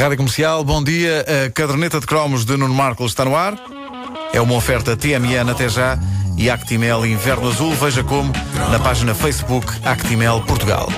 Rádio Comercial, bom dia. A caderneta de cromos de Nuno Marco está no ar. É uma oferta TMN até já e Actimel Inverno Azul. Veja como na página Facebook Actimel Portugal.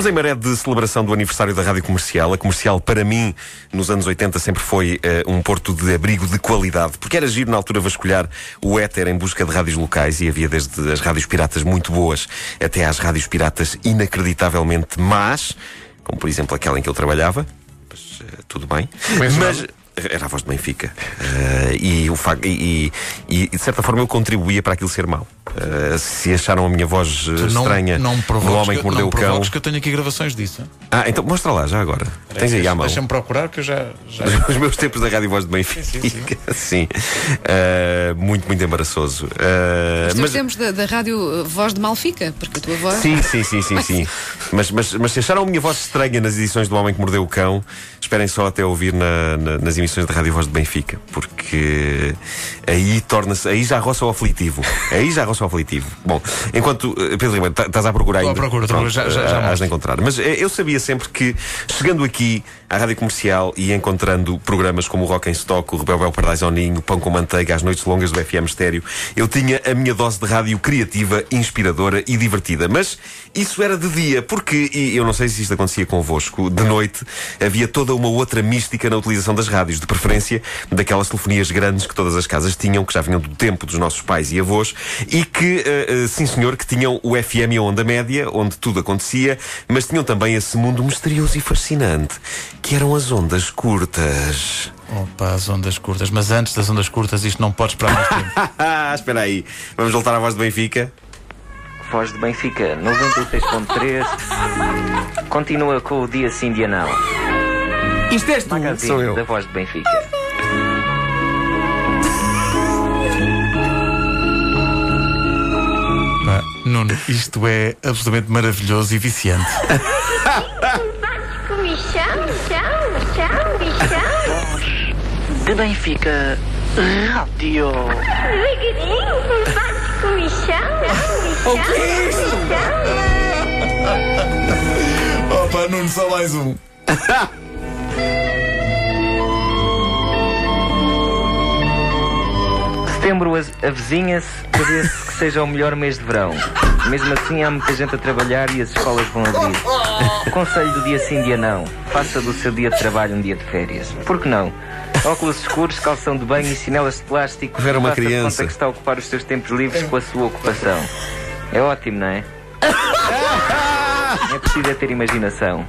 Estamos em maré de celebração do aniversário da Rádio Comercial. A Comercial, para mim, nos anos 80, sempre foi uh, um porto de abrigo de qualidade, porque era giro na altura vasculhar o éter em busca de rádios locais e havia desde as rádios piratas muito boas até às rádios piratas inacreditavelmente más, como por exemplo aquela em que eu trabalhava. Mas, uh, tudo bem. Mas, era a voz de Benfica. Uh, e, o e, e, e, de certa forma eu contribuía para aquilo ser mau. Uh, se acharam a minha voz uh, estranha não, não homem que mordeu o cão. que eu tenho aqui gravações disso. Ah, então mostra lá já agora. Tens aí à mão. Deixa-me procurar que eu já. já... Os meus tempos da Rádio Voz de Benfica. Sim, sim, sim. sim. muito, muito embaraçoso. Os mas tempos da, da, Rádio Voz de Malfica, porque a tua voz. Sim, sim, sim, sim. sim. mas, mas, mas se acharam a minha voz estranha nas edições do Homem que Mordeu o Cão, esperem só até ouvir na, na, nas emissões da Rádio Voz de Benfica, porque aí torna-se. Aí já roça o aflitivo. Aí já roça o aflitivo. Bom, enquanto. Eh, Pedro Ribeiro, tá, estás à procurar ainda. Procura, Pronto, já, já, já has de encontrar. Mas eh, eu sabia sempre que, chegando aqui à rádio comercial e encontrando programas como o Rock em Stock, o Rebel Paradise ao Ninho, Pão com Manteiga, as noites longas do FM Estéreo, eu tinha a minha dose de rádio criativa, inspiradora e divertida. Mas isso era de dia, porque, e eu não sei se isto acontecia convosco, de noite havia toda uma outra mística na utilização das rádios, de preferência daquelas telefonias grandes que todas as casas tinham, que já vinham do tempo dos nossos pais e avós, e que, uh, uh, sim senhor, que tinham o FM e a onda média, onde tudo acontecia, mas tinham também esse mundo misterioso e fascinante que eram as ondas curtas. Opa, as ondas curtas. Mas antes das ondas curtas, isto não pode esperar mais tempo. Espera aí. Vamos voltar à voz de Benfica. Voz de Benfica, 96.3. Continua com o dia sim, dia não. Isto és tu, Magazine sou eu. da Voz de Benfica. Nuno, isto é absolutamente maravilhoso e viciante. de Benfica Rádio. O que é isto? Opa, Nuno, só mais um. Setembro avizinha-se, prevê-se que seja o melhor mês de verão. Mesmo assim, há muita gente a trabalhar e as escolas vão abrir. Conselho do dia sim, dia não. Faça do seu dia de trabalho um dia de férias. Por que não? Óculos escuros, calção de banho e chinelas de plástico. Ver uma criança. conta que está a ocupar os seus tempos livres com a sua ocupação. É ótimo, não é? É preciso é ter imaginação.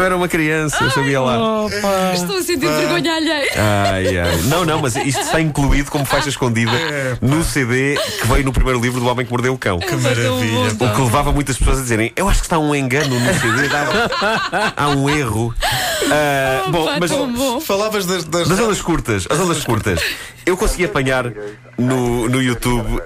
Eu era uma criança, eu sabia lá. Opa. Estou a sentir vergonha alheia. Ai, ai. Não, não, mas isto está incluído como faixa escondida no CD que veio no primeiro livro do Homem que Mordeu o Cão. Que maravilha. O que levava muitas pessoas a dizerem: Eu acho que está um engano no CD, há, há um erro. Uh, bom, mas bom. falavas das, das... das ondas curtas. As ondas curtas. Eu consegui apanhar no, no YouTube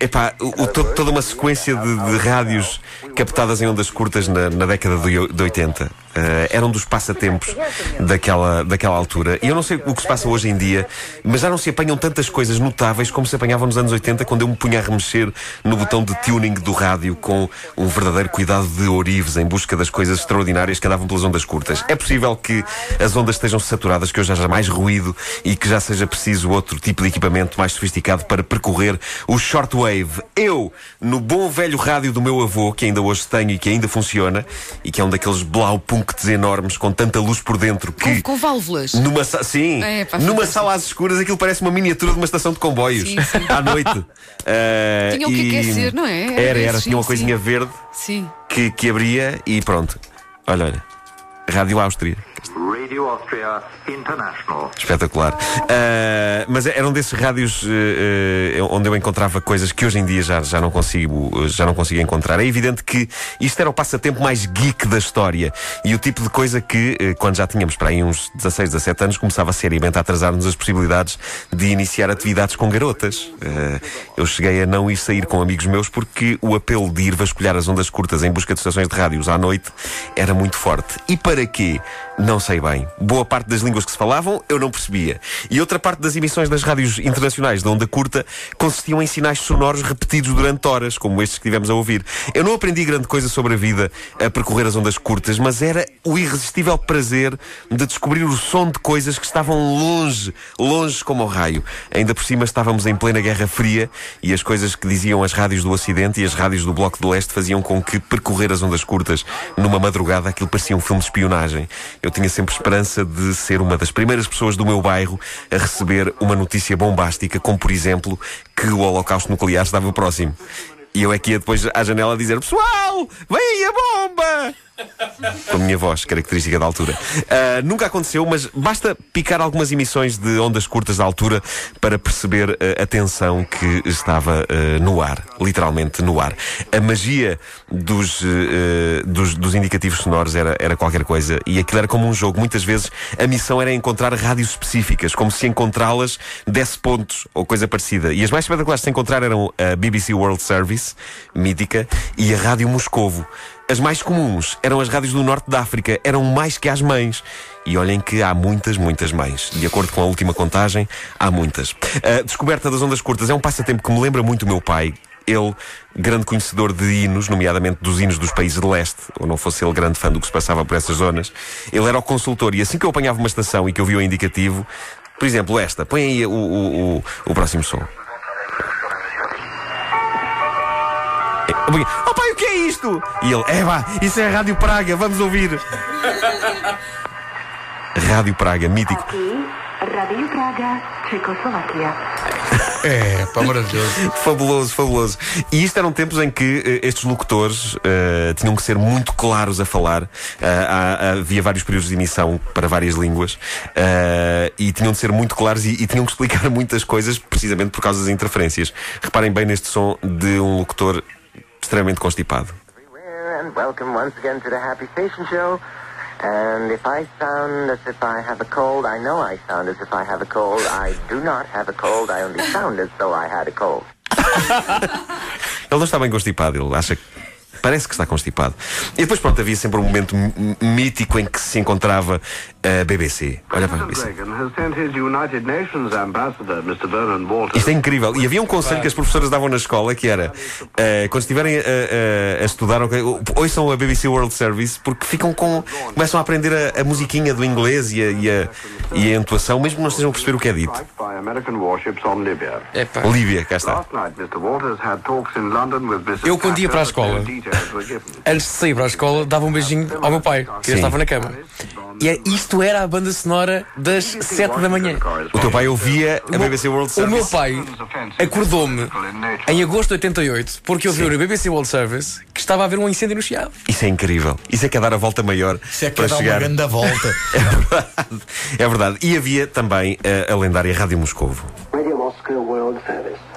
Epá, o, o, toda uma sequência de, de, rádios captadas em ondas curtas na, na década de 80. Eh, eram dos passatempos daquela, daquela altura. E eu não sei o que se passa hoje em dia, mas já não se apanham tantas coisas notáveis como se apanhavam nos anos 80, quando eu me punha a remexer no botão de tuning do rádio com um verdadeiro cuidado de orives em busca das coisas extraordinárias que andavam pelas ondas curtas. É possível que as ondas estejam saturadas, que hoje haja mais ruído e que já seja preciso outro tipo de equipamento mais sofisticado para percorrer o shortwave Wave. Eu, no bom velho rádio do meu avô, que ainda hoje tenho e que ainda funciona, e que é um daqueles Blaupunkts enormes com tanta luz por dentro que. Com, com válvulas. Numa, sim, é, pá, numa sala às escuras aquilo parece uma miniatura de uma estação de comboios. Sim, sim. À noite. Uh, Tinha o que aquecer, não é? Era, era, era tinha uma coisinha verde. Que, que abria e pronto. Olha, olha. Rádio Áustria. Radio Austria International. Espetacular. Uh, mas eram desses rádios uh, uh, onde eu encontrava coisas que hoje em dia já, já, não consigo, já não consigo encontrar. É evidente que isto era o passatempo mais geek da história e o tipo de coisa que, quando já tínhamos para aí uns 16, 17 anos, começava seriamente a atrasar-nos as possibilidades de iniciar atividades com garotas. eu cheguei a não ir sair com amigos meus porque o apelo de ir vasculhar as ondas curtas em busca de estações de rádios à noite era muito forte. E para quê? Não sei bem. Boa parte das línguas que se falavam eu não percebia. E outra parte das emissões das rádios internacionais de onda curta consistiam em sinais sonoros repetidos durante horas, como estes que tivemos a ouvir. Eu não aprendi grande coisa sobre a vida a percorrer as ondas curtas, mas era o irresistível prazer de descobrir o som de coisas que estavam longe, longe como o raio. Ainda por cima estávamos em plena Guerra Fria e as coisas que diziam as rádios do Ocidente e as rádios do Bloco de Leste faziam com que percorrer as ondas curtas numa madrugada aquilo parecia um filme de espionagem. Eu tinha sempre esperança de ser uma das primeiras pessoas do meu bairro a receber uma notícia bombástica, como por exemplo que o holocausto nuclear estava próximo. E eu é que ia depois à janela dizer: Pessoal, vem aí a bomba! Com a minha voz, característica da altura. Uh, nunca aconteceu, mas basta picar algumas emissões de ondas curtas da altura para perceber uh, a tensão que estava uh, no ar, literalmente no ar. A magia dos, dos, dos, indicativos sonoros era, era qualquer coisa e aquilo era como um jogo. Muitas vezes a missão era encontrar rádios específicas, como se encontrá-las desse pontos ou coisa parecida. E as mais espetaculares de se encontrar eram a BBC World Service, mítica, e a Rádio Moscovo. As mais comuns eram as rádios do norte da África, eram mais que as mães. E olhem que há muitas, muitas mães. De acordo com a última contagem, há muitas. A descoberta das ondas curtas é um passatempo que me lembra muito o meu pai. Ele, grande conhecedor de hinos, nomeadamente dos hinos dos países de leste, ou não fosse ele grande fã do que se passava por essas zonas, ele era o consultor e assim que eu apanhava uma estação e que eu via o indicativo, por exemplo, esta, põe aí o, o, o, o próximo som. Oh pai, o que é isto? E ele, é vá, isso é a Rádio Praga, vamos ouvir. Rádio Praga, mítico. Aqui, Rádio Praga, Tchecoslováquia. É, pá, maravilhoso. fabuloso, fabuloso. E isto eram tempos em que uh, estes locutores uh, tinham que ser muito claros a falar. Uh, há, havia vários períodos de emissão para várias línguas e tinham de ser muito claros e, e, tinham que explicar muitas coisas precisamente por causa das interferências. Reparem bem neste som de um locutor extremamente constipado. And welcome once again to the Happy Station Show. And if I sound as if I have a cold, I know I sound as if I have a cold. I do not have a cold. I only sound as though I had a cold. ele não está bem constipado, ele acha que parece que está constipado. E depois, pronto, havia sempre um momento mítico em que se encontrava a BBC. Olha para a BBC. Isto é incrível. E havia um conselho que as professoras davam na escola que era uh, quando estiverem a, a, a estudar, okay, ouçam a BBC World Service porque ficam com. começam a aprender a, a musiquinha do inglês e a, e, a, e a entoação, mesmo que não estejam a perceber o que é dito. Epa. Líbia, cá está. Eu, quando ia para a escola, antes de sair para a escola, dava um beijinho ao meu pai, que estava na cama. E é, isto era a banda sonora das 7 da manhã. O teu pai ouvia a BBC World Service? O meu pai acordou-me em agosto de 88 porque ouviu na BBC World Service que estava a haver um incêndio no Chiado. Isso é incrível. Isso é que é dar a volta maior Isso é que para é dar chegar. uma grande volta. é verdade. É verdade. E havia também a, a lendária Rádio Moscovo. Radio Moscow World Service.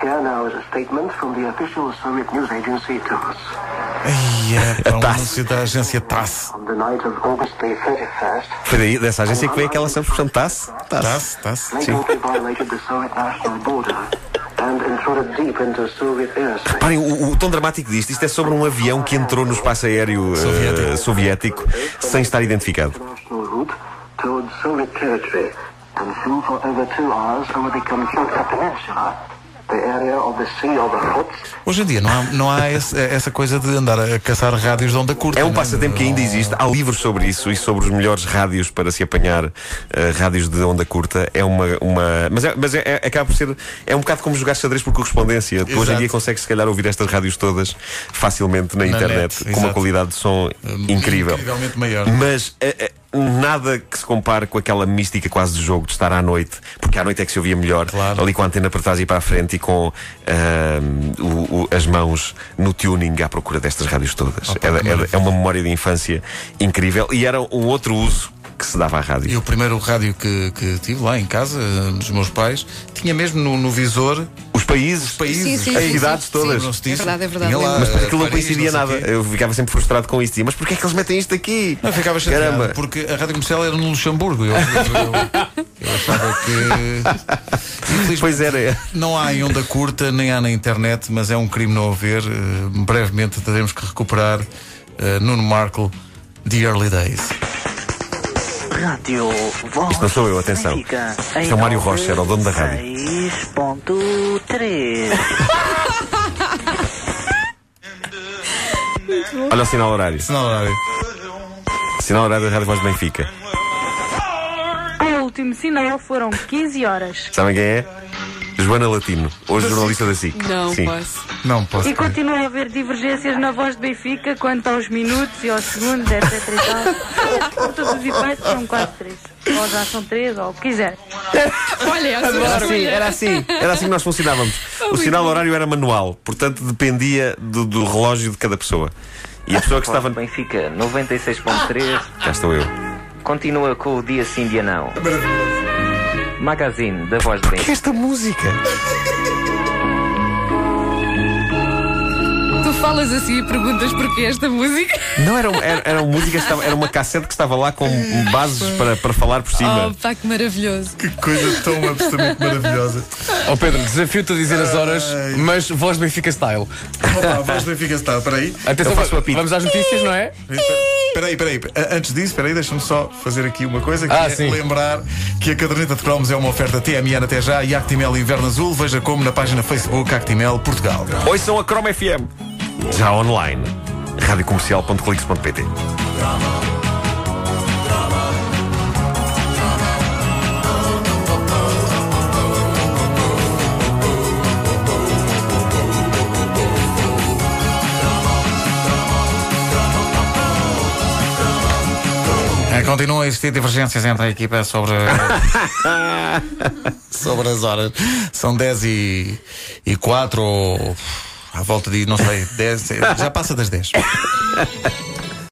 Here now is a statement from the official Soviet news agency TASS. Ai, é, para um anúncio da agência TASS. On the night of August the 31st, Foi daí, dessa agência que veio aquela expressão TASS? TASS, TASS. violated the Soviet national border and intruded deep into Soviet airspace. Reparem, o, o tom dramático disto, isto é sobre um avião que entrou no espaço aéreo eh, Soviético. soviético sem estar identificado. Towards Soviet territory and flew for over two hours over the Kamchatka Peninsula, the area of the Sea of the Huts, Hoje em dia não há, não há esse- essa coisa de andar a caçar rádios de onda curta. É um né? passatempo que ainda existe. Há livros sobre isso e sobre os melhores rádios para se apanhar eh, rádios de onda curta. É uma. uma mas é, mas é, é- acaba por ser. É um bocado como jogar xadrez por correspondência. Tu Hoje em Exato. dia consegues, se calhar, ouvir estas rádios todas facilmente na, Na internet, net, com uma exato. qualidade de som incrível. Incrivelmente maior. Mas a, a- nada que se compare com aquela mística quase do jogo de estar à noite, porque à noite é que se ouvia melhor, Claro. ali com a antena para trás e para a frente e com ah, o- o- as mãos no tuning à procura destas rádios todas. Era- maravilha. é uma memória de infância incrível e era um outro uso que se dava à rádio. E o primeiro rádio que, que tive lá em casa, dos meus pais, tinha mesmo no, no visor Os países, países, Sim, sim, as sim, cidades sim. todas. disso? É verdade, é verdade, lá. Mas aquilo não coincidia nada. quê. Eu ficava sempre frustrado com isso. Mas porquê é que eles metem isto aqui? Não, ficava chateado Caramba. porque a rádio comercial era no Luxemburgo. Eu, eu- eu achava que. Pois era. Não há em onda curta, nem há na internet, mas é um crime não haver. Eh, brevemente teremos que recuperar eh, Nuno Marco, The Early Days. Rádio Voz Isto não sou eu, atenção. Isto é o Mário Rocha, era o dono da rádio. 6.3 Olha o sinal horário. Sinal horário. Sinal horário da Rádio Voz de Benfica. O último sinal foram 15 horas. Sabem quem é? Joana Latino, hoje jornalista da SIC. Não Sim. posso. Não posso. E crer. continua a haver divergências na voz de Benfica quanto aos minutos e aos segundos, etc. e tal. Por todos os efeitos são quase 3. Ou já são 3, ou o que quiser. Olha, essa Era assim, era assim, era assim que nós funcionávamos. O sinal horário era manual, portanto dependia do, do relógio de cada pessoa. E a pessoa que estava. Benfica 96.3 Cá estou eu. continua com o dia sim, dia não. Magazine da Voz de Benfica. Esta música! Tu falas assim e perguntas porquê esta música? Não era, um- era, era uma música, que estava- era uma cassete que estava lá com bases para, para falar por cima. Oh, pá, que maravilhoso. Que coisa tão absolutamente maravilhosa. Ó Pedro, desafio-te a dizer as horas, mas voz de Benfica style. Opa, voz Benfica está. Espera aí. Atenção, vamos às notícias, não é? Espera aí, espera aí. Antes disso, espera aí, deixa-me só fazer aqui uma coisa. Que Ah, é sim. lembrar que a caderneta de cromos é uma oferta TMN até já e Actimel Inverno Azul. Veja como na página Facebook Actimel Portugal. Ouçam a Chrome FM. Já online. radiocomercial.clix.pt Continuam a existir divergências entre a equipa sobre, sobre as horas. São 10 e, e 4 ou à volta de, não sei, 10, já passa das 10.